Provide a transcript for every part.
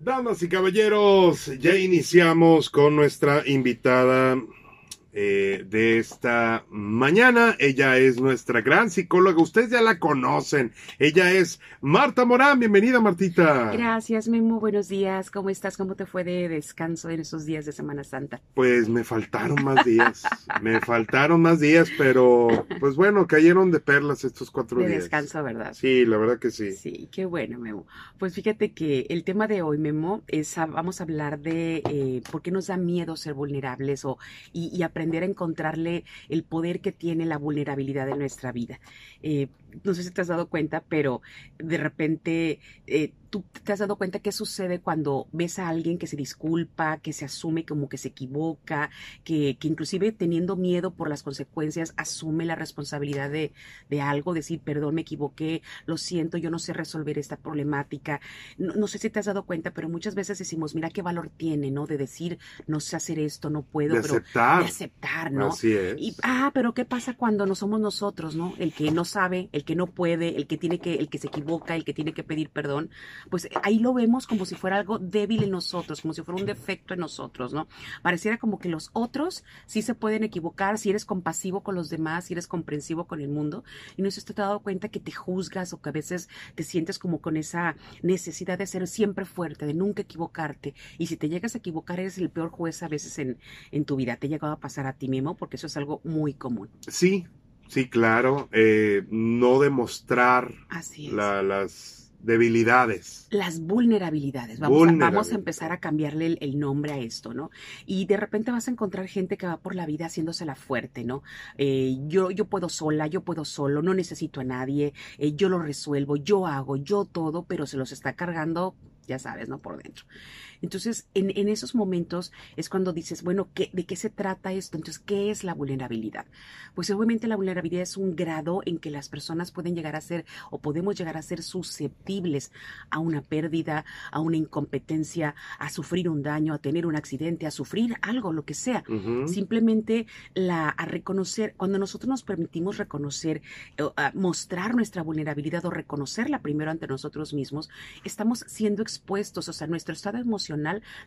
Damas y caballeros, ya iniciamos con nuestra invitada eh, de esta mañana. Ella es nuestra gran psicóloga. Ustedes ya la conocen. Ella es Marta Morán. Bienvenida, Martita. Gracias, Memo. Buenos días. ¿Cómo estás? ¿Cómo te fue de descanso en esos días de Semana Santa? Pues me faltaron más días. me faltaron más días, pero pues bueno, cayeron de perlas estos cuatro días. De descanso, ¿verdad? Sí, la verdad que sí. Sí, qué bueno, Memo. Pues fíjate que el tema de hoy, Memo, es vamos a hablar de eh, por qué nos da miedo ser vulnerables o y, y aprender a encontrarle el poder que tiene la vulnerabilidad en nuestra vida. Eh, no sé si te has dado cuenta, pero de repente eh, tú te has dado cuenta qué sucede cuando ves a alguien que se disculpa, que se asume como que se equivoca, que, que inclusive teniendo miedo por las consecuencias asume la responsabilidad de, de, algo, decir, perdón, me equivoqué, lo siento, yo no sé resolver esta problemática. No, no, sé si te has dado cuenta, pero muchas veces decimos, mira qué valor tiene, ¿no? De decir, no sé hacer esto, no puedo, de pero aceptar. de aceptar, ¿no? Así es. Y, ah, pero ¿qué pasa cuando no somos nosotros, ¿no? El que no sabe, el que no puede, el que tiene que, el que se equivoca, el que tiene que pedir perdón, pues ahí lo vemos como si fuera algo débil en nosotros, como si fuera un defecto en nosotros, ¿no? Pareciera como que los otros sí se pueden equivocar si eres compasivo con los demás, si eres comprensivo con el mundo, y no si te has dado cuenta que te juzgas o que a veces te sientes como con esa necesidad de ser siempre fuerte, de nunca equivocarte, y si te llegas a equivocar eres el peor juez a veces en, en tu vida. ¿Te ha llegado a pasar a ti mismo? Porque eso es algo muy común. Sí, sí, claro. Eh, no demostrar Así es. la, las debilidades. Las vulnerabilidades. Vamos, A, vamos a empezar a cambiarle el, el, nombre a esto, ¿no? Y de repente vas a encontrar gente que va por la vida haciéndosela fuerte, ¿no? Eh, yo, yo puedo sola, yo puedo solo, no necesito a nadie, eh, yo lo resuelvo, yo hago, yo todo, pero se los está cargando ya sabes, ¿no? Por dentro. Entonces, en, en esos momentos es cuando dices, bueno, ¿qué, ¿de qué se trata esto? Entonces, ¿qué es la vulnerabilidad? Pues obviamente la vulnerabilidad es un grado en que las personas pueden llegar a ser o podemos llegar a ser susceptibles a una pérdida, a una incompetencia, a sufrir un daño, a tener un accidente, a sufrir algo, lo que sea. Uh -huh. Simplemente la, a reconocer, cuando nosotros nos permitimos reconocer, mostrar nuestra vulnerabilidad o reconocerla primero ante nosotros mismos, estamos siendo expuestos, o sea, nuestro estado emocional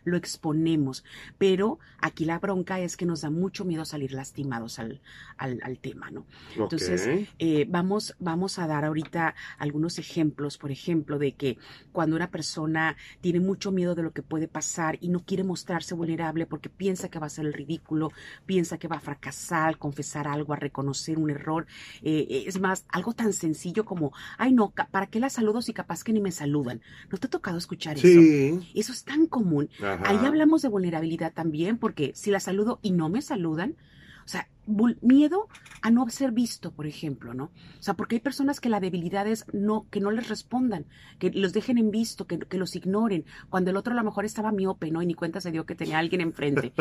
lo exponemos, pero aquí la bronca es que nos da mucho miedo salir lastimados al, al, al tema, ¿no? Okay. Entonces, eh, vamos, vamos a dar ahorita algunos ejemplos, por ejemplo, de que cuando una persona tiene mucho miedo de lo que puede pasar y no quiere mostrarse vulnerable porque piensa que va a ser el ridículo, piensa que va a fracasar confesar algo, a reconocer un error, eh, es más, algo tan sencillo como, ay no, ¿para qué la saludo si capaz que ni me saludan? ¿No te ha tocado escuchar sí. eso. Eso es tan común. Ajá. Ahí hablamos de vulnerabilidad también, porque si la saludo y no me saludan, o sea, miedo a no ser visto, por ejemplo, ¿no? O sea, porque hay personas que la debilidad es no, que no les respondan, que los dejen en visto, que, que los ignoren, cuando el otro a lo mejor estaba miope, ¿no? Y ni cuenta se dio que tenía alguien enfrente.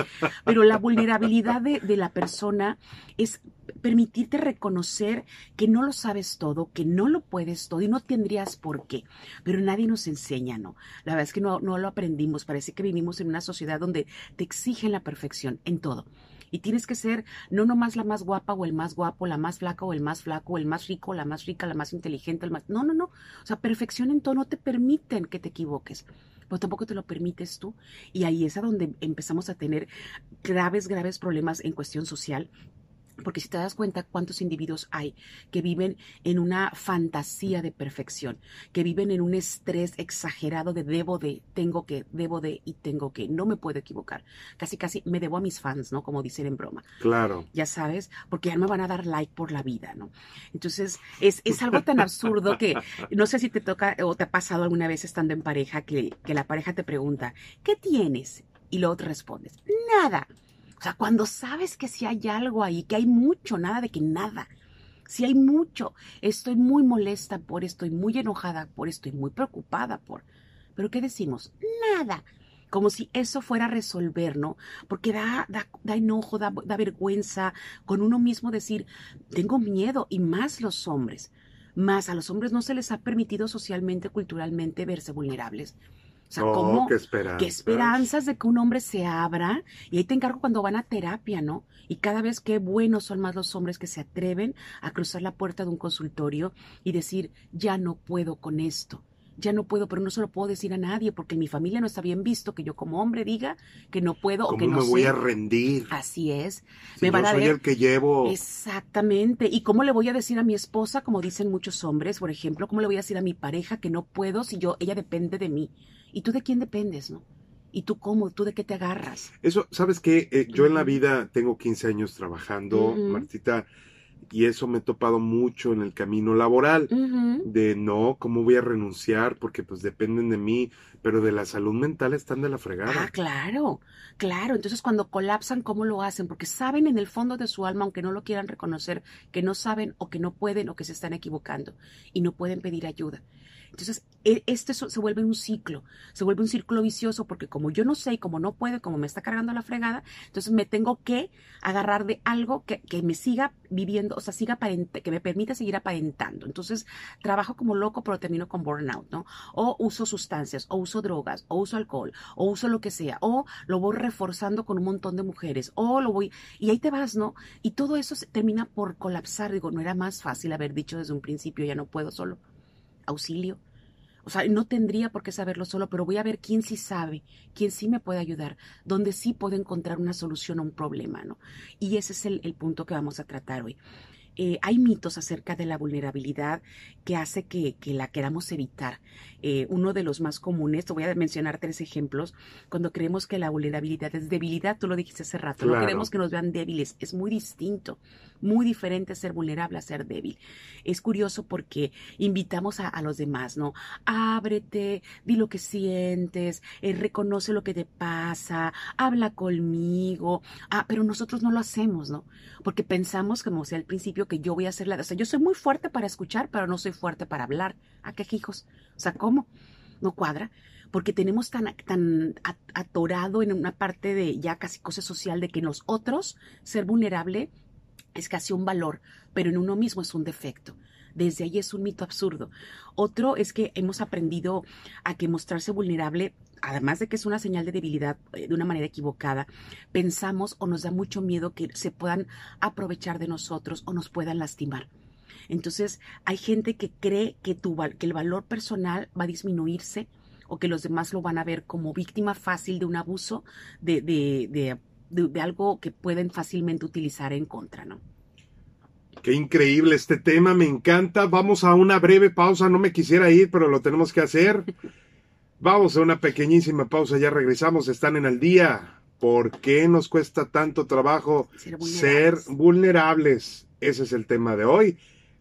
Pero la vulnerabilidad de, de la persona es permitirte reconocer que no lo sabes todo, que no lo puedes todo y no tendrías por qué. Pero nadie nos enseña, ¿no? La verdad es que no, no lo aprendimos. Parece que vivimos en una sociedad donde te exigen la perfección en todo. Y tienes que ser no nomás la más guapa o el más guapo, la más flaca o el más flaco, el más rico, la más rica, la más inteligente, el más... No, no, no. O sea, perfección en todo no te permiten que te equivoques pero tampoco te lo permites tú. Y ahí es a donde empezamos a tener graves, graves problemas en cuestión social porque si te das cuenta cuántos individuos hay que viven en una fantasía de perfección, que viven en un estrés exagerado de debo de, tengo que, debo de y tengo que, no me puedo equivocar. Casi, casi me debo a mis fans, ¿no? Como dicen en broma. Claro. Ya sabes, porque ya me van a dar like por la vida, ¿no? Entonces, es, es algo tan absurdo que no sé si te toca o te ha pasado alguna vez estando en pareja que, que la pareja te pregunta, ¿qué tienes? Y luego te respondes, nada. O sea, cuando sabes que si hay algo ahí, que hay mucho, nada de que nada. Si hay mucho, estoy muy molesta por, estoy muy enojada por, estoy muy preocupada por. Pero ¿qué decimos? Nada. Como si eso fuera a resolver, ¿no? Porque da, da, da enojo, da, da vergüenza con uno mismo decir, tengo miedo, y más los hombres. Más a los hombres no se les ha permitido socialmente, culturalmente verse vulnerables. O sea, ¿cómo? Qué esperanzas. qué esperanzas de que un hombre se abra. Y ahí te encargo cuando van a terapia, ¿no? Y cada vez qué buenos son más los hombres que se atreven a cruzar la puerta de un consultorio y decir, ya no puedo con esto. ya no puedo, pero no se lo puedo decir a nadie porque en mi familia no está bien visto que yo como hombre diga que no puedo o que no me voy a rendir? Así es. Si me van yo soy el que llevo. Exactamente. ¿Y cómo le voy a decir a mi esposa, como dicen muchos hombres, por ejemplo, cómo le voy a decir a mi pareja que no puedo si yo ella depende de mí? ¿Y tú de quién dependes, no? ¿Y tú cómo? ¿Tú de qué te agarras? Eso, ¿sabes qué? Eh, yo en la vida tengo 15 años trabajando, Martita, y eso me he topado mucho en el camino laboral, de no, ¿cómo voy a renunciar? Porque pues dependen de mí, pero de la salud mental están de la fregada. Ah, claro, claro. Entonces cuando colapsan, ¿cómo lo hacen? Porque saben en el fondo de su alma, aunque no lo quieran reconocer, que no saben o que no pueden o que se están equivocando y no pueden pedir ayuda. Entonces, e, este se vuelve un ciclo, se vuelve un círculo vicioso porque como yo no sé y como no puedo, como me está cargando la fregada, entonces me tengo que agarrar de algo que, me siga viviendo, o sea, siga que me permita seguir aparentando. Entonces, trabajo como loco, pero termino con burnout, ¿no? O uso sustancias, o uso drogas, o uso alcohol, o uso lo que sea, o lo voy reforzando con un montón de mujeres, o lo voy, y ahí te vas, ¿no? Y todo eso termina por colapsar. Digo, no era más fácil haber dicho desde un principio, ya no puedo solo auxilio. O sea, no tendría por qué saberlo solo, pero voy a ver quién sí sabe, quién sí me puede ayudar, dónde sí puedo encontrar una solución a un problema, ¿no? Y ese es el, el punto que vamos a tratar hoy. Eh, hay mitos acerca de la vulnerabilidad que hace que, la queramos evitar. Eh, uno de los más comunes, te voy a mencionar tres ejemplos, cuando creemos que la vulnerabilidad es debilidad, tú lo dijiste hace rato, no queremos que nos vean débiles, es muy distinto, muy diferente ser vulnerable a ser débil. Es curioso porque invitamos a, los demás, ¿no? Ábrete, di lo que sientes, eh, reconoce lo que te pasa, habla conmigo, ah, pero nosotros no lo hacemos, ¿no? Porque pensamos, como sea al principio, que yo voy a hacer la... O sea, yo soy muy fuerte para escuchar, pero no soy fuerte para hablar. ¿A qué hijos? O sea, ¿cómo? No cuadra. Porque tenemos tan, tan atorado en una parte de ya casi cosa social de que en ser vulnerable es casi un valor, pero en uno mismo es un defecto. Desde ahí es un mito absurdo. Otro es que hemos aprendido a que mostrarse vulnerable además de que es una señal de debilidad eh, de una manera equivocada, pensamos o nos da mucho miedo que se puedan aprovechar de nosotros o nos puedan lastimar. Entonces, hay gente que cree que, tu, que el valor personal va a disminuirse o que los demás lo van a ver como víctima fácil de un abuso, de, de, de algo que pueden fácilmente utilizar en contra, ¿no? Qué increíble este tema, me encanta. Vamos a una breve pausa, no me quisiera ir, pero lo tenemos que hacer. Vamos a una pequeñísima pausa, ya regresamos, están en el día. ¿Por qué nos cuesta tanto trabajo ser vulnerables? Ese es el tema de hoy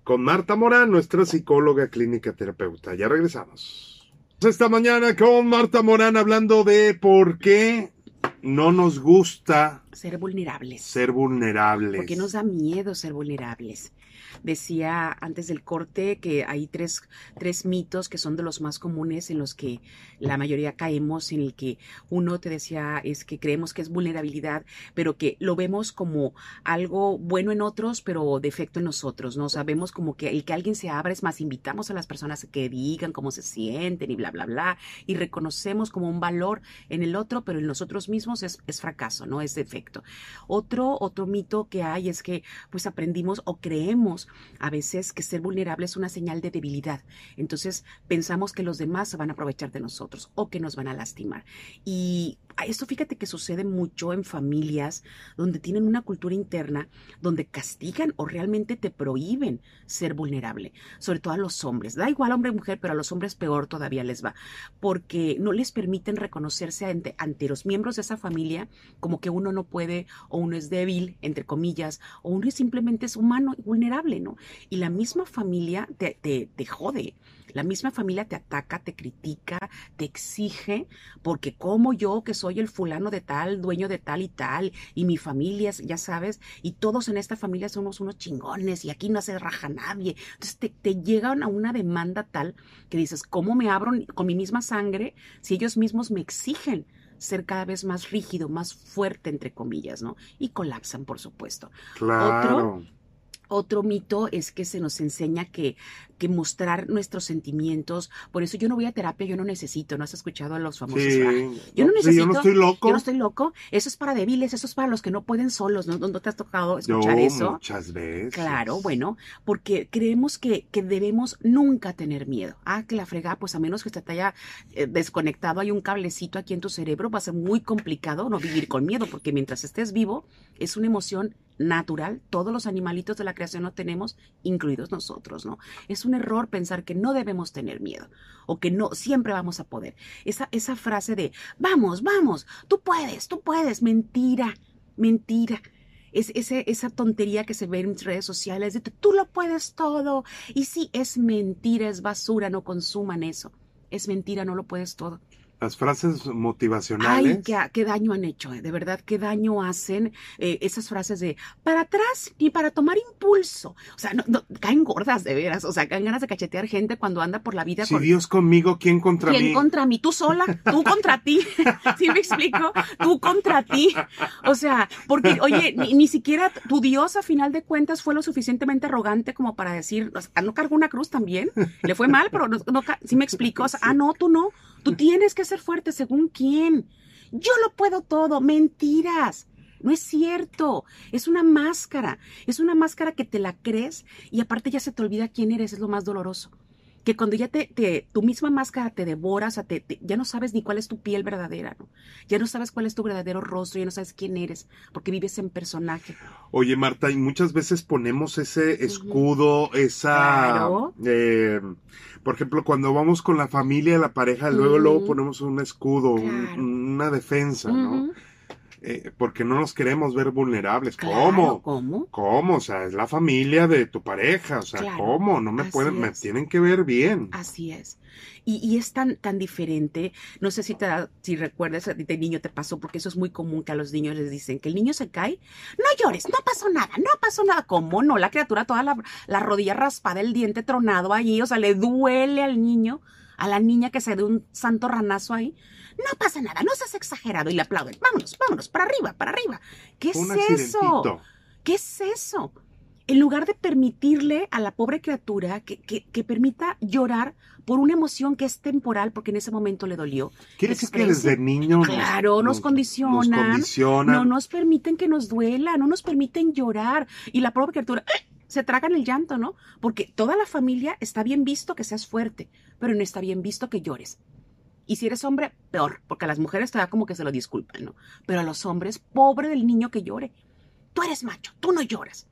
con Marta Morán, nuestra psicóloga clínica terapeuta. Ya regresamos. Esta mañana con Marta Morán hablando de por qué no nos gusta ser vulnerables. Ser vulnerables. Porque nos da miedo ser vulnerables. Decía antes del corte que hay tres, tres mitos que son de los más comunes en los que la mayoría caemos, en el que uno te decía es que creemos que es vulnerabilidad, pero que lo vemos como algo bueno en otros, pero defecto en nosotros, ¿no? Sabemos como que el que alguien se abra, es más, invitamos a las personas a que digan cómo se sienten y bla, bla, bla, y reconocemos como un valor en el otro, pero en nosotros mismos es, es fracaso, ¿no? Es defecto. Otro, otro mito que hay es que pues aprendimos o creemos a veces que ser vulnerable es una señal de debilidad. Entonces pensamos que los demás se van a aprovechar de nosotros o que nos van a lastimar. Y esto fíjate que sucede mucho en familias donde tienen una cultura interna donde castigan o realmente te prohíben ser vulnerable, sobre todo a los hombres. Da igual hombre o mujer, pero a los hombres peor todavía les va, porque no les permiten reconocerse ante, ante los miembros de esa familia como que uno no puede o uno es débil, entre comillas, o uno simplemente es humano y vulnerable, ¿no? Y la misma familia te, te, te jode. La misma familia te ataca, te critica, te exige, porque como yo, que soy el fulano de tal, dueño de tal y tal, y mi familia, ya sabes, y todos en esta familia somos unos chingones y aquí no se raja nadie. Entonces te, llegan a una demanda tal que dices, ¿cómo me abro con mi misma sangre si ellos mismos me exigen? ser cada vez más rígido, más fuerte, entre comillas, ¿no? Y colapsan, por supuesto. Claro Otro mito es que se nos enseña que, que mostrar nuestros sentimientos, por eso yo no voy a terapia, yo no necesito, ¿no has escuchado a los famosos? Sí. Yo no sí, necesito. yo no estoy loco. Yo no estoy loco. Eso es para débiles, eso es para los que no pueden solos. ¿No, no te has tocado escuchar Yo eso? muchas veces. Claro, bueno, porque creemos que, que debemos nunca tener miedo. Ah, que la frega, pues a menos que te haya eh, desconectado, hay un cablecito aquí en tu cerebro, va a ser muy complicado no vivir con miedo, porque mientras estés vivo, es una emoción natural. Todos los animalitos de la creación lo tenemos, incluidos nosotros, ¿no? Es un error pensar que no debemos tener miedo o que no siempre vamos a poder. Esa, esa frase de vamos, vamos, tú puedes, tú puedes, mentira, mentira. Es esa tontería que se ve en redes sociales de tú lo puedes todo. Y sí, es mentira, es basura, no consuman eso. Es mentira, no lo puedes todo. Las frases motivacionales. Ay, qué, qué daño han hecho, eh, de verdad, qué daño hacen eh, esas frases de para atrás ni para tomar impulso. O sea, no, no, caen gordas de veras, o sea, caen ganas de cachetear gente cuando anda por la vida. Si con, Dios conmigo, ¿quién contra ¿Quién mí? contra mí? Tú sola, tú contra ti. ¿Sí me explico? Tú contra ti. O sea, porque, oye, ni, ni siquiera tu Dios a final de cuentas fue lo suficientemente arrogante como para decir, o sea, no cargó una cruz también. Le fue mal, pero no, no ¿sí me explico? O sea, ah, no, tú no. Tú tienes que ser fuerte según quién. Yo lo puedo todo. Mentiras. No es cierto. Es una máscara. Es una máscara que te la crees y aparte ya se te olvida quién eres. Es lo más doloroso. Que cuando ya te, te tu misma máscara te devora, o sea, te, te- ya no sabes ni cuál es tu piel verdadera, ¿no? Ya no sabes cuál es tu verdadero rostro, ya no sabes quién eres, porque vives en personaje. Oye, Marta, y muchas veces ponemos ese escudo, esa... Claro. eh, por ejemplo, cuando vamos con la familia, la pareja, luego, luego ponemos un escudo, un- una defensa, ¿no? Eh, porque no nos queremos ver vulnerables. Claro, ¿Cómo? ¿Cómo? ¿Cómo? O sea, es la familia de tu pareja. O sea, Claro, ¿cómo? No me pueden, me tienen que ver bien. Así es. Y, y es tan, tan diferente. No sé si te si recuerdas, a ti de niño te pasó, porque eso es muy común que a los niños les dicen que el niño se cae. No llores, no pasó nada, no pasó nada. ¿Cómo no? La criatura toda la, la rodilla raspada, el diente tronado allí, o sea, le duele al niño, a la niña que se dé un santo ranazo ahí. No pasa nada, no seas exagerado y le aplauden. Vámonos, vámonos, para arriba, para arriba. ¿Qué es eso? ¿Qué es eso? En lugar de permitirle a la pobre criatura que, que, que permita llorar por una emoción que es temporal, porque en ese momento le dolió. ¿Quiere decir que desde niños Claro, nos condicionan. Nos condicionan. No nos permiten que nos duela, no nos permiten llorar. Y la pobre criatura ¡eh! se tragan el llanto, ¿no? Porque toda la familia está bien visto que seas fuerte, pero no está bien visto que llores. Y si eres hombre, peor, porque a las mujeres te da como que se lo disculpan, ¿no? Pero a los hombres, pobre del niño que llore. Tú eres macho, tú no lloras.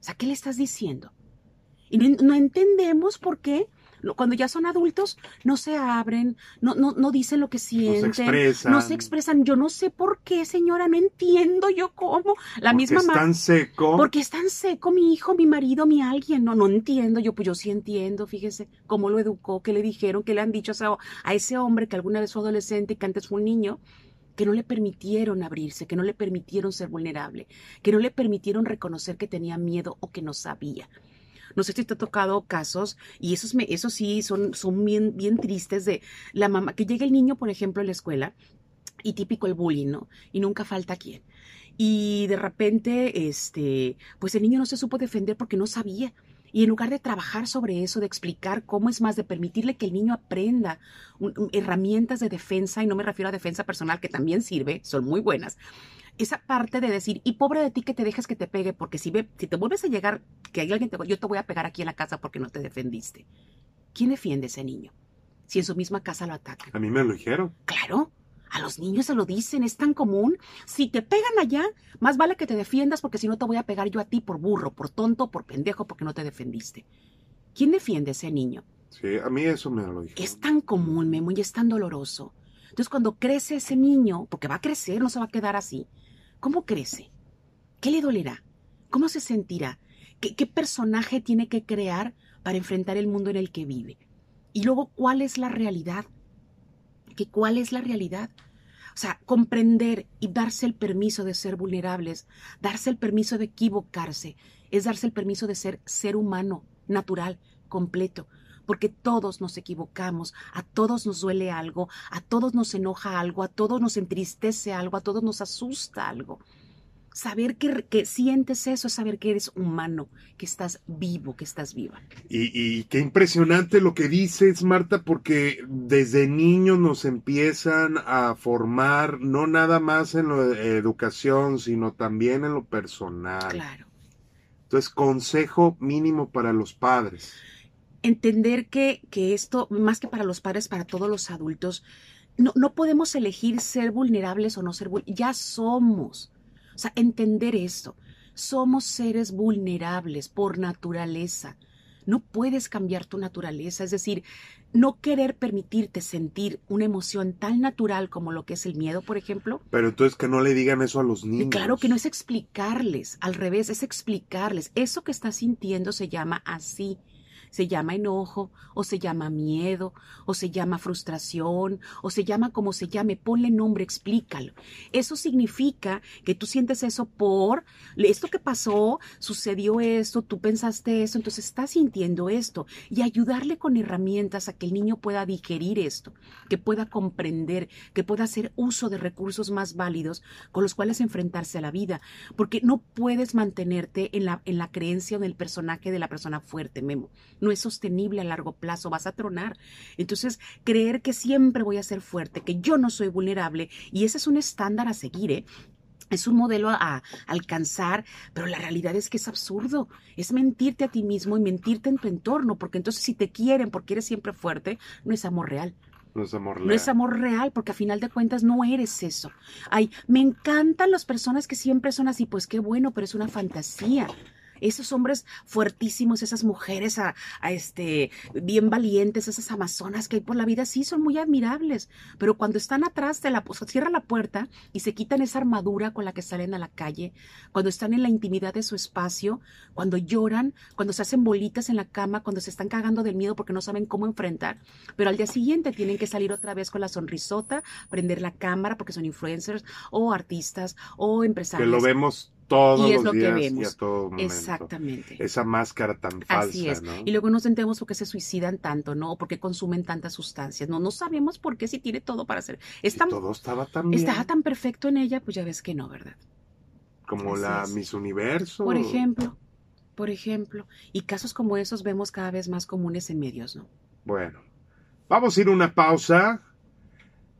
O sea, ¿qué le estás diciendo? Y no, no entendemos por qué cuando ya son adultos no se abren, no, no, no dicen lo que sienten, expresan. no se expresan. Yo no sé por qué, señora, no entiendo yo cómo. La Porque misma es ma- tan seco. porque es tan seco mi hijo, mi marido, mi alguien. No, no entiendo. Yo, pues yo sí entiendo, fíjese cómo lo educó, qué le dijeron, qué le han dicho a ese, a ese hombre que alguna vez fue adolescente y que antes fue un niño, que no le permitieron abrirse, que no le permitieron ser vulnerable, que no le permitieron reconocer que tenía miedo o que no sabía. No sé si te ha tocado casos, y esos, me, esos sí son, son bien, bien tristes de la mamá, que llega el niño, por ejemplo, a la escuela, y típico el bullying, ¿no? Y nunca falta quien. Y de repente, este, pues el niño no se supo defender porque no sabía. Y en lugar de trabajar sobre eso, de explicar cómo es más, de permitirle que el niño aprenda herramientas de defensa, y no me refiero a defensa personal, que también sirve, son muy buenas. Esa parte de decir, y pobre de ti que te dejes que te pegue, porque si, ve, si te vuelves a llegar, que hay alguien te yo te voy a pegar aquí en la casa porque no te defendiste. ¿Quién defiende a ese niño? Si en su misma casa lo atacan. A mí me lo dijeron. Claro, a los niños se lo dicen, es tan común. Si te pegan allá, más vale que te defiendas porque si no te voy a pegar yo a ti por burro, por tonto, por pendejo, porque no te defendiste. ¿Quién defiende a ese niño? Sí, a mí eso me lo dijeron. Es tan común, Memo, y es tan doloroso. Entonces, cuando crece ese niño, porque va a crecer, no se va a quedar así, ¿cómo crece? ¿Qué le dolerá? ¿Cómo se sentirá? ¿Qué, qué personaje tiene que crear para enfrentar el mundo en el que vive? Y luego, ¿cuál es la realidad? ¿Que ¿Cuál es la realidad? O sea, comprender y darse el permiso de ser vulnerables, darse el permiso de equivocarse, es darse el permiso de ser ser humano, natural, completo, porque todos nos equivocamos, a todos nos duele algo, a todos nos enoja algo, a todos nos entristece algo, a todos nos asusta algo. Saber que, que, sientes eso, saber que eres humano, que estás vivo, que estás viva. Y, y, qué impresionante lo que dices, Marta, porque desde niños nos empiezan a formar, no nada más en la educación, sino también en lo personal. Claro. Entonces, consejo mínimo para los padres. Entender que, que esto, más que para los padres, para todos los adultos, no, no podemos elegir ser vulnerables o no ser vulnerables, ya somos. O sea, entender esto. Somos seres vulnerables por naturaleza. No puedes cambiar tu naturaleza, es decir, no querer permitirte sentir una emoción tan natural como lo que es el miedo, por ejemplo. Pero entonces que no le digan eso a los niños. Y claro que no es explicarles, al revés, es explicarles. Eso que estás sintiendo se llama así se llama enojo, o se llama miedo, o se llama frustración, o se llama como se llame, ponle nombre, explícalo. Eso significa que tú sientes eso por esto que pasó, sucedió esto, tú pensaste eso, entonces estás sintiendo esto y ayudarle con herramientas a que el niño pueda digerir esto, que pueda comprender, que pueda hacer uso de recursos más válidos con los cuales enfrentarse a la vida, porque no puedes mantenerte en la, en la creencia del personaje de la persona fuerte, Memo no es sostenible a largo plazo, vas a tronar. Entonces, creer que siempre voy a ser fuerte, que yo no soy vulnerable, y ese es un estándar a seguir, ¿eh? Es un modelo a, alcanzar, pero la realidad es que es absurdo. Es mentirte a ti mismo y mentirte en tu entorno, porque entonces si te quieren porque eres siempre fuerte, no es amor real. No es amor real. No es amor real, porque a final de cuentas no eres eso. Ay, me encantan las personas que siempre son así, pues qué bueno, pero es una fantasía esos hombres fuertísimos, esas mujeres a, este, bien valientes, esas amazonas que hay por la vida, sí son muy admirables, pero cuando están atrás de la, cierra la puerta y se quitan esa armadura con la que salen a la calle, cuando están en la intimidad de su espacio, cuando lloran, cuando se hacen bolitas en la cama, cuando se están cagando del miedo porque no saben cómo enfrentar, pero al día siguiente tienen que salir otra vez con la sonrisota, prender la cámara porque son influencers o artistas o empresarios. Que lo vemos todos y es los lo días que vemos. y a todo momento. Exactamente. Esa máscara tan falsa, Así es. ¿no? Y luego nos entendemos por qué se suicidan tanto, ¿no? O por qué consumen tantas sustancias. No, no sabemos por qué si tiene todo para hacer. Es Y tan- todo estaba tan bien, estaba tan perfecto en ella, pues ya ves que no, ¿verdad? como así la es. Miss Universo. Por ejemplo, por ejemplo. Y casos como esos vemos cada vez más comunes en medios, ¿no? Bueno, vamos a ir a una pausa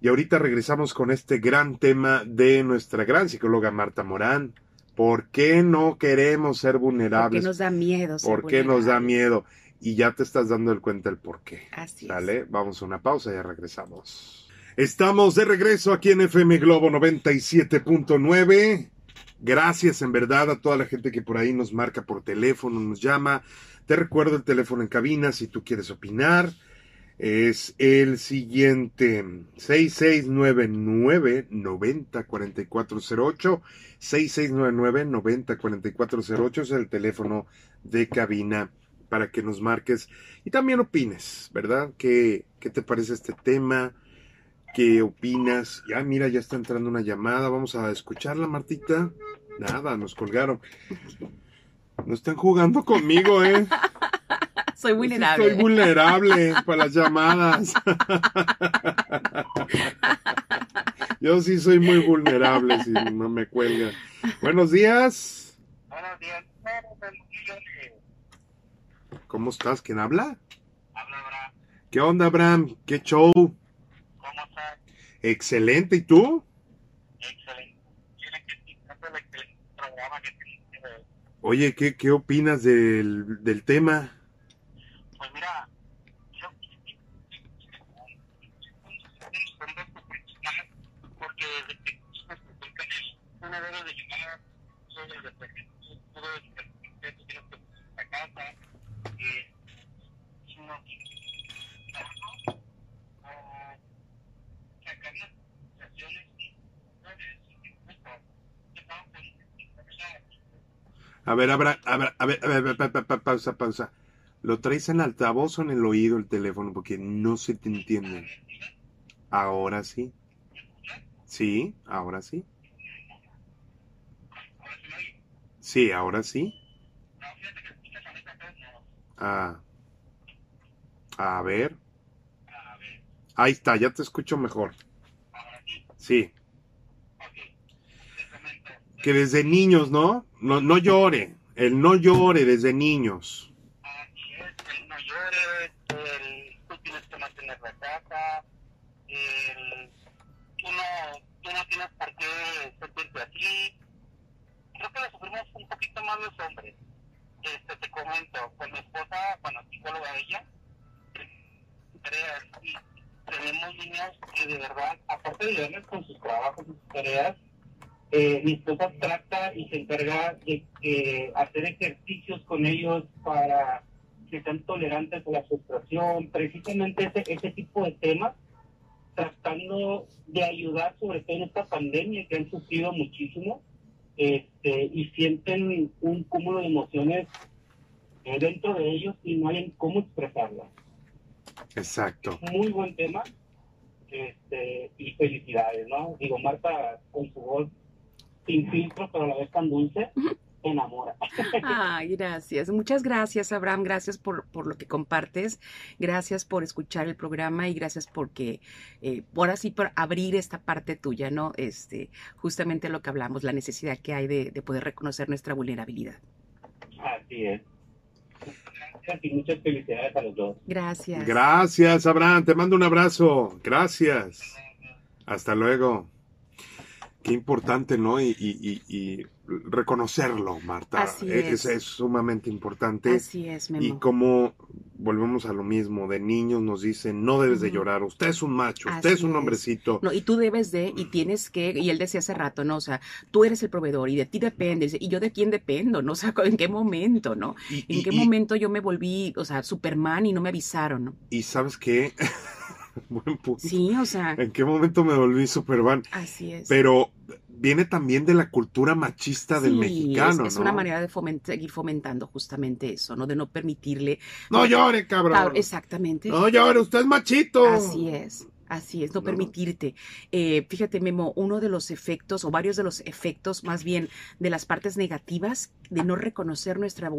y ahorita regresamos con este gran tema de nuestra gran psicóloga Marta Morán. ¿Por qué no queremos ser Porque vulnerables? nos da miedo. ser ¿Por qué nos da miedo? Y ya te estás dando el cuenta el por qué. Así es. ¿Sale? Vamos a una pausa y ya regresamos. Estamos de regreso aquí en FM Globo 97.9. Gracias en verdad a toda la gente que por ahí nos marca por teléfono, nos llama. Te recuerdo el teléfono en cabina si tú quieres opinar. Es el siguiente 6699-904408. 6699-904408 es el teléfono de cabina para que nos marques y también opines, ¿verdad? ¿Qué, qué te parece este tema? ¿Qué opinas? Ya, mira, ya está entrando una llamada. Vamos a escucharla, Martita. Nada, nos colgaron. No están jugando conmigo, ¿eh? Soy vulnerable. Soy vulnerable para las llamadas. Yo sí soy muy vulnerable si no me cuelgan. Buenos días. Buenos días. ¿Cómo estás? ¿Quién habla? Habla Abraham. ¿Qué onda, Abraham? ¿Qué show? ¿Cómo estás? Excelente. ¿Y tú? Excelente. Tiene que estar el excelente programa que tienes. eh, Oye, ¿qué, qué opinas del, del tema? Pues mira, yo porque desde que me publican el una debe de llegar sobre el representante todo el tú tienes que a casa eh, si no o sacar las situaciones y A ver, a ver, a ver, a ver, pa- pa- pa- pausa, pausa. ¿Lo traes en altavoz o en el oído el teléfono? Porque no se te entiende. Ahora sí. Sí, ahora sí. Sí, ahora sí. Ah. A ver. Ahí está, ya te escucho mejor. Sí. Que desde niños, ¿no? No, no llore, el no llore desde niños. Así es, el no llores, el tú tienes que mantener la casa, el tú no, tú no tienes por qué sentirte así. Creo que lo sufrimos un poquito más los hombres. Este, te comento, con mi esposa, bueno, psicóloga ella, tareas y tenemos niños que de verdad, aparte de ayudarles con sus trabajos sus tareas, eh, mi esposa trata y se encarga de eh, hacer ejercicios con ellos para que sean tolerantes a la frustración, precisamente ese, ese tipo de temas, tratando de ayudar sobre todo en esta pandemia que han sufrido muchísimo este, y sienten un cúmulo de emociones eh, dentro de ellos y no hay cómo expresarlas. Exacto. Muy buen tema este, y felicidades, ¿no? Digo, Marta con su voz sin filtro, pero a la vez tan dulce, enamora. Ay, gracias. Muchas gracias, Abraham. Gracias por, por lo que compartes. Gracias por escuchar el programa y gracias porque, eh, por así, por abrir esta parte tuya, ¿no? Este, justamente lo que hablamos, la necesidad que hay de, de poder reconocer nuestra vulnerabilidad. Así es. Gracias y muchas felicidades a los dos. Gracias. Gracias, Abraham. Te mando un abrazo. Gracias. Hasta luego. Qué importante, ¿no? Y, y- y- y reconocerlo, Marta. Así es. es. es sumamente importante. Así es, Memo. Y como volvemos a lo mismo, de niños nos dicen, no debes de llorar, usted es un macho, usted es un hombrecito. No, y tú debes de, y tienes que, y él decía hace rato, ¿no? O sea, tú eres el proveedor y de ti depende. ¿Y yo de quién dependo? ¿No? O sea, ¿en qué momento, no? Y, ¿En qué momento yo me volví, o sea, Superman y no me avisaron, ¿no? y sabes qué, buen punto. Sí, o sea, ¿En qué momento me volví Superman? así es. Pero viene también de la cultura machista del Sí, mexicano, es, es ¿no? una manera de foment- seguir fomentando justamente eso, ¿no? De no permitirle. No llore, cabrón. Exactamente. No llore, usted es machito. Así es, así es, no No. permitirte. Eh, fíjate, Memo, uno de los efectos, o varios de los efectos más bien de las partes negativas de no reconocer nuestra,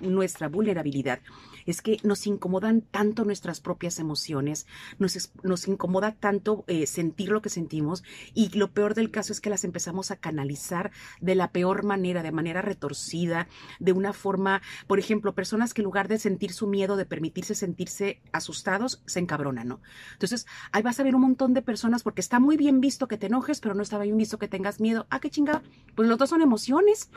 nuestra vulnerabilidad es que nos incomodan tanto nuestras propias emociones, nos, nos incomoda tanto eh, sentir lo que sentimos y lo peor del caso es que las empezamos a canalizar de la peor manera, de manera retorcida, de una forma, por ejemplo, personas que en lugar de sentir su miedo, de permitirse sentirse asustados, se encabronan, ¿no? Entonces, ahí vas a ver un montón de personas porque está muy bien visto que te enojes, pero no está bien visto que tengas miedo. Ah, qué chingado. Pues los dos son emociones.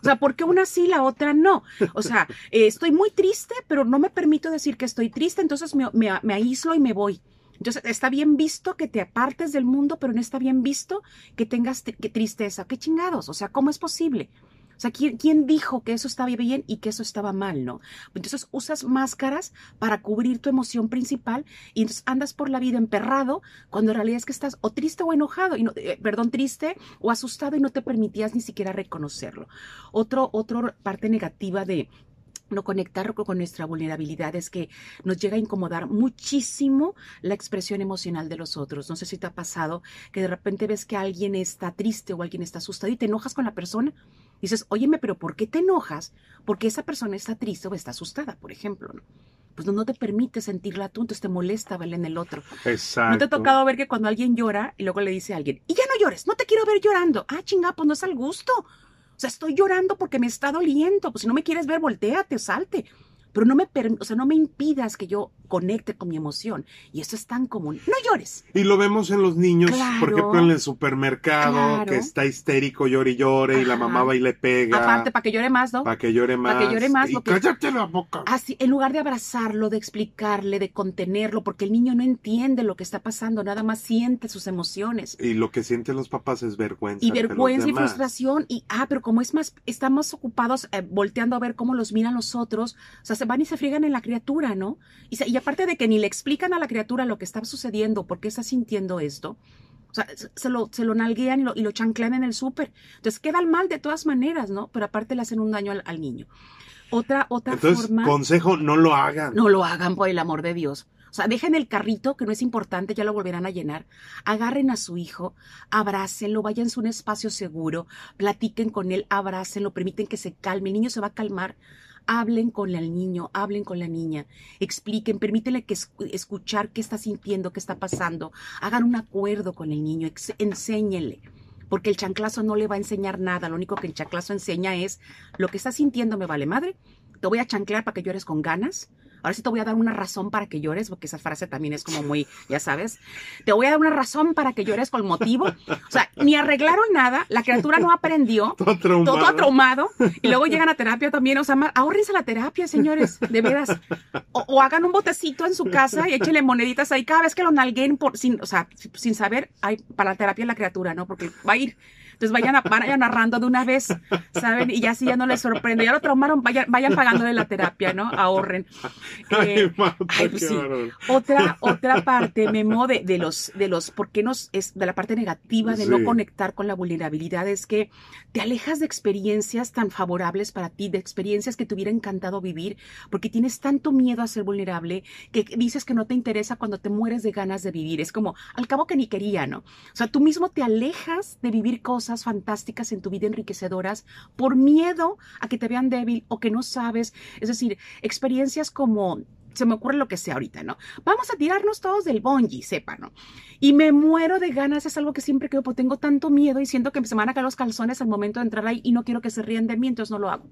O sea, ¿por qué una sí, la otra no? O sea, eh, estoy muy triste, pero no me permito decir que estoy triste, entonces me, me, me aíslo y me voy. Entonces, está bien visto que te apartes del mundo, pero no está bien visto que tengas que tristeza. ¿Qué chingados? O sea, ¿cómo es posible? O sea, ¿quién, dijo que eso estaba bien y que eso estaba mal, no? Entonces usas máscaras para cubrir tu emoción principal y entonces andas por la vida emperrado cuando en realidad es que estás o triste o enojado, y no, eh, perdón, triste o asustado y no te permitías ni siquiera reconocerlo. Otro, otro parte negativa de no conectar con nuestra vulnerabilidad es que nos llega a incomodar muchísimo la expresión emocional de los otros. No sé si te ha pasado que de repente ves que alguien está triste o alguien está asustado y te enojas con la persona. Dices, óyeme, pero ¿por qué te enojas? Porque esa persona está triste o está asustada, por ejemplo. ¿no? Pues no, no te permite sentirla tú, entonces te molesta verla en el otro. Exacto. ¿No te ha tocado ver que cuando alguien llora y luego le dice a alguien, y ya no llores, no te quiero ver llorando? Ah, chinga, pues no es al gusto. O sea, estoy llorando porque me está doliendo. Pues si no me quieres ver, volteate, salte. Pero no me, o sea, no me impidas que yo conecte con mi emoción. Y eso es tan común. No llores. Y lo vemos en los niños, por Claro. ejemplo, en el supermercado, Claro. que está histérico, llore y llore, y la Ajá. mamá va y le pega. Aparte, para que llore más, ¿no? Para que llore más. Pa' que llore más, Y lo que- cállate la boca. Así, en lugar de abrazarlo, de explicarle, de contenerlo, porque el niño no entiende lo que está pasando, nada más siente sus emociones. Y lo que sienten los papás es vergüenza. Y vergüenza y frustración. Y, ah, pero como es más, estamos ocupados eh, volteando a ver cómo los miran los otros, o sea, se van y se friegan en la criatura, ¿no? Y, se- y aparte de que ni le explican a la criatura lo que está sucediendo, por qué está sintiendo esto, o sea, se, lo, se lo nalguean y lo, y lo chanclean en el súper. Entonces queda mal de todas maneras, ¿no? Pero aparte le hacen un daño al, al niño. Otra, otra Entonces, forma. consejo, no lo hagan. No lo hagan por el amor de Dios. O sea, dejen el carrito, que no es importante, ya lo volverán a llenar. Agarren a su hijo, abrácenlo, vayan a un espacio seguro, platiquen con él, abrácenlo, permiten que se calme. El niño se va a calmar. Hablen con el niño, hablen con la niña, expliquen, permítanle que es- escuchar qué está sintiendo, qué está pasando. Hagan un acuerdo con el niño, enséñenle. porque el chanclazo no le va a enseñar nada, lo único que el chanclazo enseña es lo que estás sintiendo me vale madre, te voy a chanclear para que llores con ganas, Ahora sí te voy a dar una razón para que llores, porque esa frase también es como muy, ya sabes. Te voy a dar una razón para que llores con motivo. O sea, ni arreglaron nada, la criatura no aprendió. Todo traumado. Todo traumado. Y luego llegan a terapia también. O sea, ahórrense la terapia, señores, de veras. O, hagan un botecito en su casa y échenle moneditas ahí cada vez que lo nalguen por, sin, o sea, sin saber, hay para la terapia la criatura, ¿no? Porque va a ir entonces vayan, a, vayan narrando de una vez, ¿saben? Y ya así ya no les sorprende. Ya lo traumaron, vayan, vayan pagando de la terapia, ¿no? Ahorren. Eh, pues otra, otra parte, Memo, de, de los, de los, ¿por qué nos, es de la parte negativa de no conectar con la vulnerabilidad? Es que te alejas de experiencias tan favorables para ti, de experiencias que te hubiera encantado vivir, porque tienes tanto miedo a ser vulnerable que dices que no te interesa cuando te mueres de ganas de vivir. Es como, al cabo que ni quería, ¿no? O sea, tú mismo te alejas de vivir cosas fantásticas en tu vida enriquecedoras por miedo a que te vean débil o que no sabes. Es decir, experiencias como se me ocurre lo que sea ahorita, ¿no? Vamos a tirarnos todos del bungee, sepa, ¿no? Y me muero de ganas, es algo que siempre creo, porque tengo tanto miedo y siento que se me van a caer los calzones al momento de entrar ahí y no quiero que se ríen de mí, entonces no lo hago.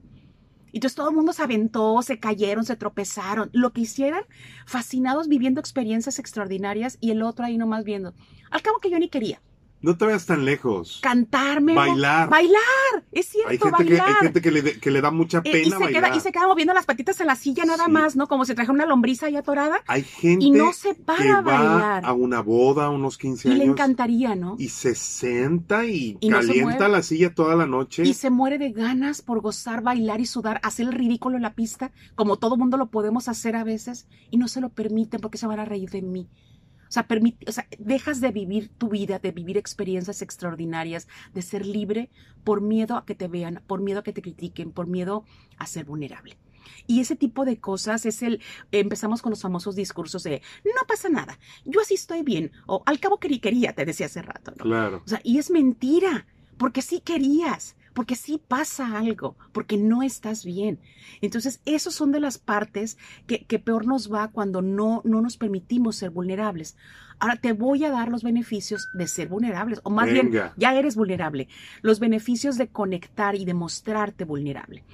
Entonces todo el mundo se aventó, se cayeron, se tropezaron, lo que hicieran, fascinados viviendo experiencias extraordinarias y el otro ahí nomás viendo. Al cabo que yo ni quería. No te vayas tan lejos. Cantarme. Bailar. Bailar. Es cierto, hay gente bailar. Que, hay gente que le, que le da mucha pena y, y se bailar. Queda, y se queda moviendo las patitas en la silla nada más, ¿no? Como si trajera una lombriz ahí atorada. Hay gente y no se para que a bailar. va a una boda, unos 15 y años. le encantaría, ¿no? Y se senta y, Y calienta la silla toda la noche. Y se muere de ganas por gozar, bailar y sudar, hacer el ridículo en la pista, como todo mundo lo podemos hacer a veces, y no se lo permiten porque se van a reír de mí. O sea, permite, o sea, dejas de vivir tu vida, de vivir experiencias extraordinarias, de ser libre por miedo a que te vean, por miedo a que te critiquen, por miedo a ser vulnerable. Y ese tipo de cosas es el, empezamos con los famosos discursos de, no pasa nada, yo así estoy bien, o al cabo que quería, te decía hace rato, ¿no? Claro. O sea, y es mentira, porque sí querías, porque sí pasa algo, porque no estás bien. Entonces, esas son de las partes que, que peor nos va cuando no, no nos permitimos ser vulnerables. Ahora te voy a dar los beneficios de ser vulnerables, o más bien, ya eres vulnerable. Los beneficios de conectar y de mostrarte vulnerable.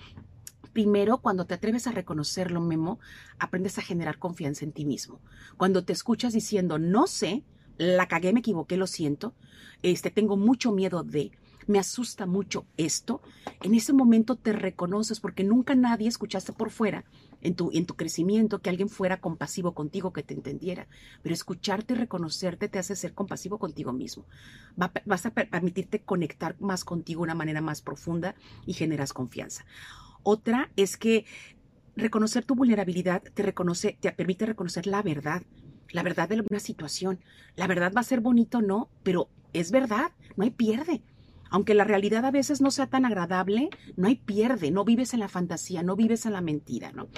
Primero, cuando te atreves a reconocerlo, Memo, aprendes a generar confianza en ti mismo. Cuando te escuchas diciendo, no sé, la cagué, me equivoqué, lo siento, este, tengo mucho miedo de, me asusta mucho esto, en ese momento te reconoces porque nunca nadie escuchaste por fuera en tu, en tu crecimiento que alguien fuera compasivo contigo, que te entendiera, pero escucharte y reconocerte te hace ser compasivo contigo mismo. Va- vas a per- permitirte conectar más contigo de una manera más profunda y generas confianza. Otra es que reconocer tu vulnerabilidad te reconoce, te permite reconocer la verdad, la verdad de una situación. La verdad va a ser bonito, no, pero es verdad, no hay pierde. Aunque la realidad a veces no sea tan agradable, no hay pierde, no vives en la fantasía, no vives en la mentira, ¿no?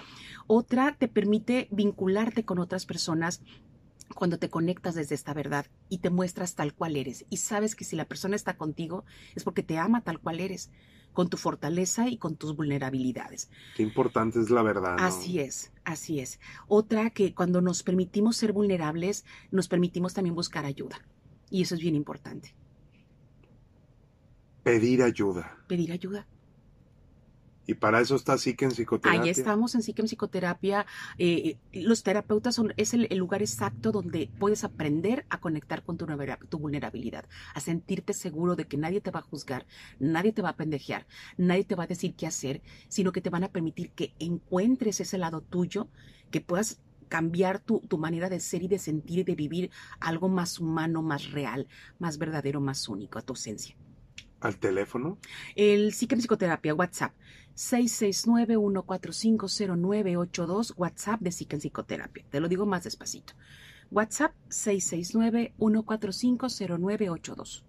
Otra te permite vincularte con otras personas cuando te conectas desde esta verdad y te muestras tal cual eres y sabes que si la persona está contigo es porque te ama tal cual eres, con tu fortaleza y con tus vulnerabilidades. Qué importante es la verdad. ¿no? Así es, así es. Otra que cuando nos permitimos ser vulnerables, nos permitimos también buscar ayuda. Y eso es bien importante, Pedir ayuda. pedir ayuda. Y para eso está Psique en psicoterapia. Ahí estamos en Psique en Psicoterapia. Eh, los terapeutas son, es el, el lugar exacto donde puedes aprender a conectar con tu vulnerabilidad, a sentirte seguro de que nadie te va a juzgar, nadie te va a pendejear, nadie te va a decir qué hacer, sino que te van a permitir que encuentres ese lado tuyo, que puedas cambiar tu, tu manera de ser y de sentir y de vivir algo más humano, más real, más verdadero, más único, a tu esencia. Al teléfono. El Psique Psicoterapia, WhatsApp, 669-1450982, WhatsApp de Psique Psicoterapia. Te lo digo más despacito. WhatsApp 669-1450982.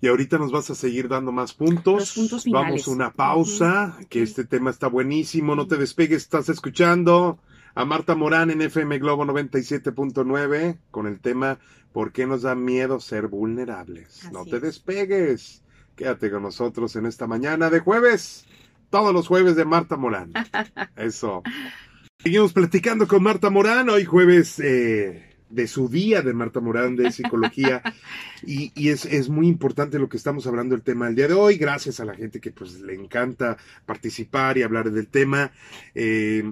Y ahorita nos vas a seguir dando más puntos. Los puntos finales. Vamos a una pausa, que este tema está buenísimo. No te despegues, estás escuchando a Marta Morán en FM Globo 97.9 con el tema ¿Por qué nos da miedo ser vulnerables? Así no te es. despegues. Quédate con nosotros en esta mañana de jueves. Todos los jueves de Marta Morán. Eso. Seguimos platicando con Marta Morán. Hoy jueves eh, de su día de Marta Morán de psicología y, y es, es, muy importante lo que estamos hablando el tema del día de hoy gracias a la gente que pues le encanta participar y hablar del tema eh,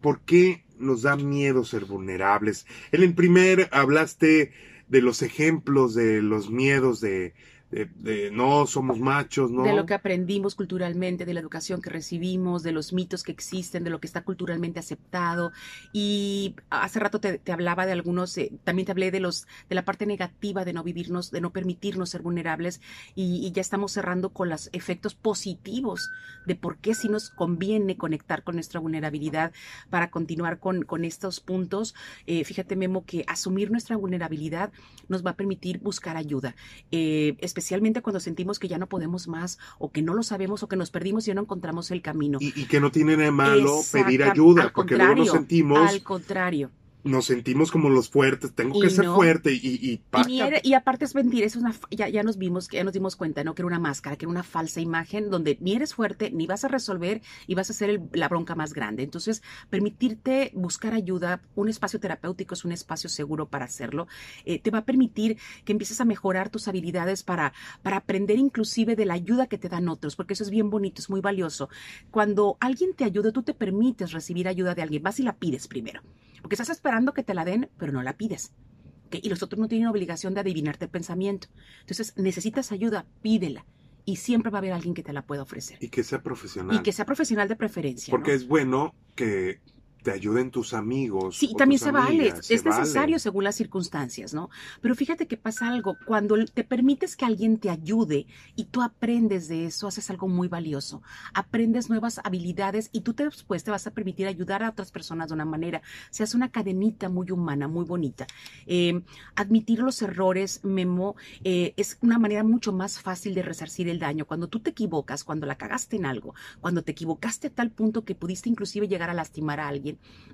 ¿por qué nos da miedo ser vulnerables? En el primer hablaste de los ejemplos de los miedos de de, no somos machos. De lo que aprendimos culturalmente, de la educación que recibimos, de los mitos que existen, de lo que está culturalmente aceptado. Y hace rato te, hablaba de algunos, eh, también te hablé de los, de la parte negativa de no vivirnos, de no permitirnos ser vulnerables. Y, ya estamos cerrando con los efectos positivos de por qué si nos conviene conectar con nuestra vulnerabilidad para continuar con, con estos puntos. Eh, fíjate, Memo, que asumir nuestra vulnerabilidad nos va a permitir buscar ayuda. Eh, cuando sentimos que ya no podemos más o que no lo sabemos o que nos perdimos y no encontramos el camino. Y, que no tiene nada malo pedir ayuda, porque luego nos sentimos... Al contrario nos sentimos como los fuertes, tengo que ser fuerte y, y, y, aparte es mentir, es una, ya, ya nos vimos, ya nos dimos cuenta, ¿no? Que era una máscara, que era una falsa imagen donde ni eres fuerte, ni vas a resolver y vas a hacer la bronca más grande. Entonces, permitirte buscar ayuda, un espacio terapéutico es un espacio seguro para hacerlo, eh, te va a permitir que empieces a mejorar tus habilidades para, para aprender inclusive de la ayuda que te dan otros, porque eso es bien bonito, es muy valioso. Cuando alguien te ayuda, tú te permites recibir ayuda de alguien, vas y la pides primero. Porque estás esperando que te la den, pero no la pides. Y los otros no tienen obligación de adivinarte el pensamiento. Entonces, necesitas ayuda, pídela. Y siempre va a haber alguien que te la pueda ofrecer. Y que sea profesional. Y que sea profesional de preferencia. Porque es bueno que te ayuden tus amigos. Sí, también se vale, es necesario según las circunstancias, ¿no? Pero fíjate que pasa algo, cuando te permites que alguien te ayude y tú aprendes de eso, haces algo muy valioso, aprendes nuevas habilidades y tú te, después te vas a permitir ayudar a otras personas de una manera, se hace una cadenita muy humana, muy bonita. Eh, admitir los errores, Memo, eh, es una manera mucho más fácil de resarcir el daño. Cuando tú te equivocas, cuando la cagaste en algo, cuando te equivocaste a tal punto que pudiste inclusive llegar a lastimar a alguien,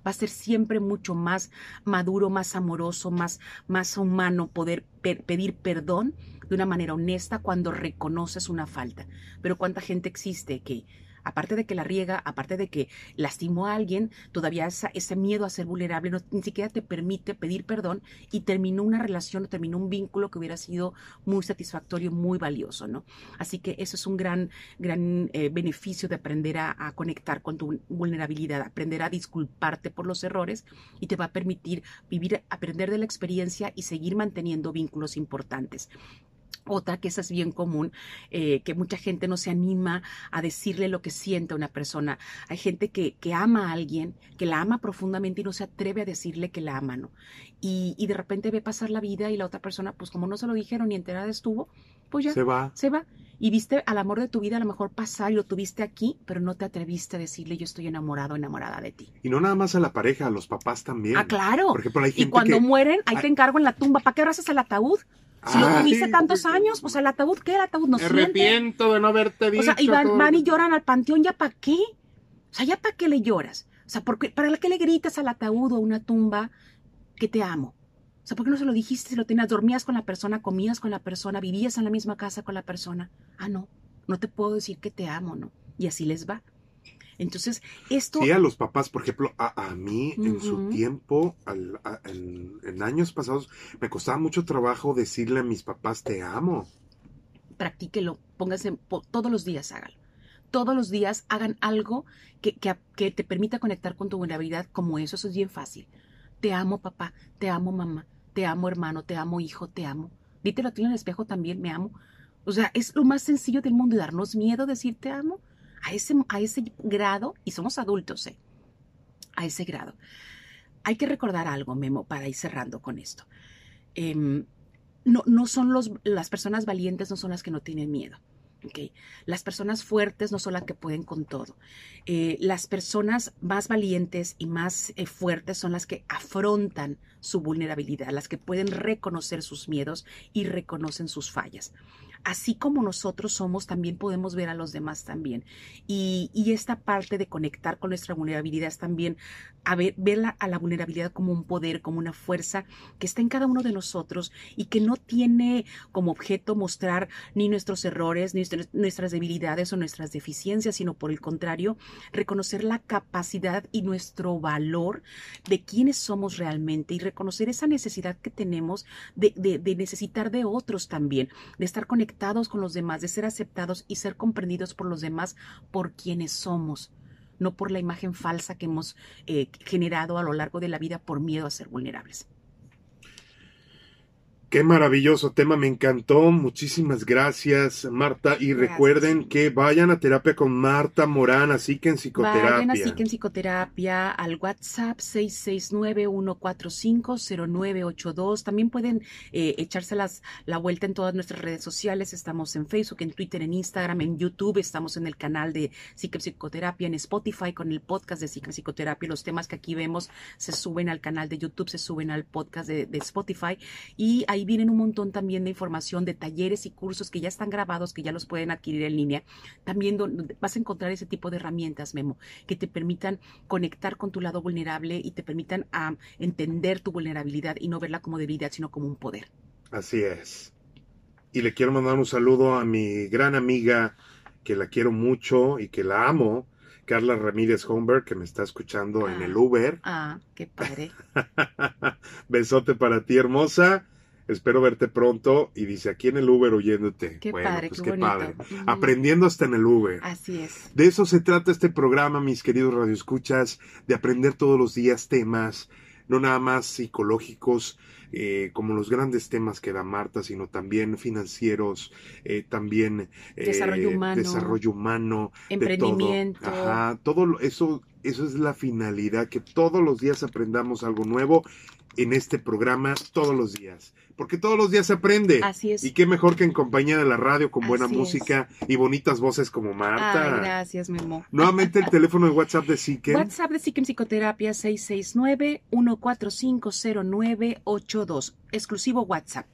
va a ser siempre mucho más maduro, más amoroso, más, más humano poder pedir perdón de una manera honesta cuando reconoces una falta. Pero cuánta gente existe que aparte de que la riega, aparte de que lastimó a alguien, todavía ese miedo a ser vulnerable no, ni siquiera te permite pedir perdón y terminó una relación o terminó un vínculo que hubiera sido muy satisfactorio, muy valioso, ¿no? Así que eso es un gran, gran eh, beneficio de aprender a, a conectar con tu vulnerabilidad, aprender a disculparte por los errores y te va a permitir vivir, aprender de la experiencia y seguir manteniendo vínculos importantes. Otra que esa es bien común, eh, que mucha gente no se anima a decirle lo que siente a una persona. Hay gente que, que, ama a alguien, que la ama profundamente y no se atreve a decirle que la ama, ¿no? Y, y, de repente ve pasar la vida y la otra persona, pues como no se lo dijeron ni enterada estuvo, pues ya se va. Se va. Y viste al amor de tu vida a lo mejor pasar y lo tuviste aquí, pero no te atreviste a decirle yo estoy enamorado, enamorada de ti. Y no nada más a la pareja, a los papás también. Ah, claro. y cuando mueren, ahí te encargo en la tumba. ¿Para qué abrazas el ataúd? Si lo tuviste tantos años, pues el ataúd, ¿qué? El ataúd no Me arrepiento de no haberte dicho. O sea, y van, y lloran al panteón, ¿ya para qué? O sea, ¿ya para qué le lloras? O sea, porque, ¿para qué le gritas al ataúd o a una tumba que te amo? O sea, ¿por qué no se lo dijiste si lo tenías? Dormías con la persona, comías con la persona, vivías en la misma casa con la persona. Ah, no, no te puedo decir que te amo, ¿no? Y así les va. Entonces, esto... Sí, a los papás, por ejemplo, a, mí en su tiempo, en, años pasados, me costaba mucho trabajo decirle a mis papás, te amo. Practíquelo, póngase, todos los días hágalo. Todos los días hagan algo que, que, te permita conectar con tu vulnerabilidad como eso, eso es bien fácil. Te amo papá, te amo mamá, te amo hermano, te amo hijo, te amo. Dítelo a ti en el espejo también, me amo. O sea, es lo más sencillo del mundo y darnos miedo decir te amo a ese, a ese grado, y somos adultos, ¿eh? a ese grado. Hay que recordar algo, Memo, para ir cerrando con esto. Em, no, no son los, las personas valientes, no son las que no tienen miedo. Okay. Las personas fuertes no son las que pueden con todo. Eh, las personas más valientes y más eh, fuertes son las que afrontan su vulnerabilidad, las que pueden reconocer sus miedos y reconocen sus fallas. así como nosotros somos, también podemos ver a los demás también. Y, esta parte de conectar con nuestra vulnerabilidad es también ver, ver a la vulnerabilidad como un poder, como una fuerza que está en cada uno de nosotros y que no tiene como objeto mostrar ni nuestros errores, ni nuestras debilidades o nuestras deficiencias, sino por el contrario, reconocer la capacidad y nuestro valor de quiénes somos realmente y reconocer esa necesidad que tenemos de, de, de necesitar de otros también, de estar conectados con los demás, de ser aceptados y ser comprendidos por los demás por quienes somos, no por la imagen falsa que hemos eh, generado a lo largo de la vida por miedo a ser vulnerables. Qué maravilloso tema, me encantó. Muchísimas gracias, Marta. Y recuerden que vayan a terapia con Marta Morán, así que en psicoterapia. Vayan así que en psicoterapia al WhatsApp 669-145-0982. También pueden eh, echárselas la vuelta en todas nuestras redes sociales. Estamos en Facebook, en Twitter, en Instagram, en YouTube. Estamos en el canal de Psique Psicoterapia, en Spotify con el podcast de Psique Psicoterapia. Los temas que aquí vemos se suben al canal de YouTube, se suben al podcast de, de Spotify. Y ahí vienen un montón también de información, de talleres y cursos que ya están grabados, que ya los pueden adquirir en línea. También vas a encontrar ese tipo de herramientas, Memo, que te permitan conectar con tu lado vulnerable y te permitan a entender tu vulnerabilidad y no verla como debilidad, sino como un poder. Así es. Y le quiero mandar un saludo a mi gran amiga, que la quiero mucho y que la amo, Carla Ramírez Homberg, que me está escuchando en el ah. Uber. Ah, qué padre. Besote para ti, hermosa. Espero verte pronto. Y dice aquí en el Uber oyéndote. Qué padre, pues qué, padre. Aprendiendo hasta en el Uber. Así es. De eso se trata este programa, mis queridos radioescuchas, de aprender todos los días temas, no nada más psicológicos, eh, como los grandes temas que da Marta, sino también financieros, eh, también eh, desarrollo humano, desarrollo humano emprendimiento. todo. Ajá, todo eso, eso es la finalidad, que todos los días aprendamos algo nuevo en este programa todos los días porque todos los días se aprende. Así es. Y qué mejor que en compañía de la radio con buena música y bonitas voces como Marta. Ay, gracias, Memo. Nuevamente el teléfono de WhatsApp de Siken. WhatsApp de Siken Psicoterapia 669-1450982. Exclusivo WhatsApp.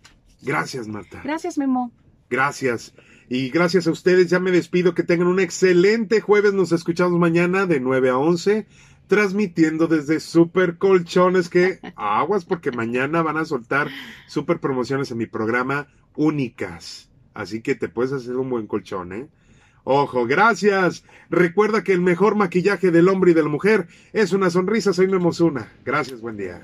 Gracias, Marta. Gracias, Memo. Gracias. Y gracias a ustedes, ya me despido, que tengan un excelente jueves, nos escuchamos mañana de 9 a 11 transmitiendo desde Super Colchones, que aguas porque mañana van a soltar super promociones en mi programa únicas. Así que te puedes hacer un buen colchón, ¿eh? Ojo, gracias. Recuerda que el mejor maquillaje del hombre y de la mujer es una sonrisa. Soy Memosuna. Gracias, buen día.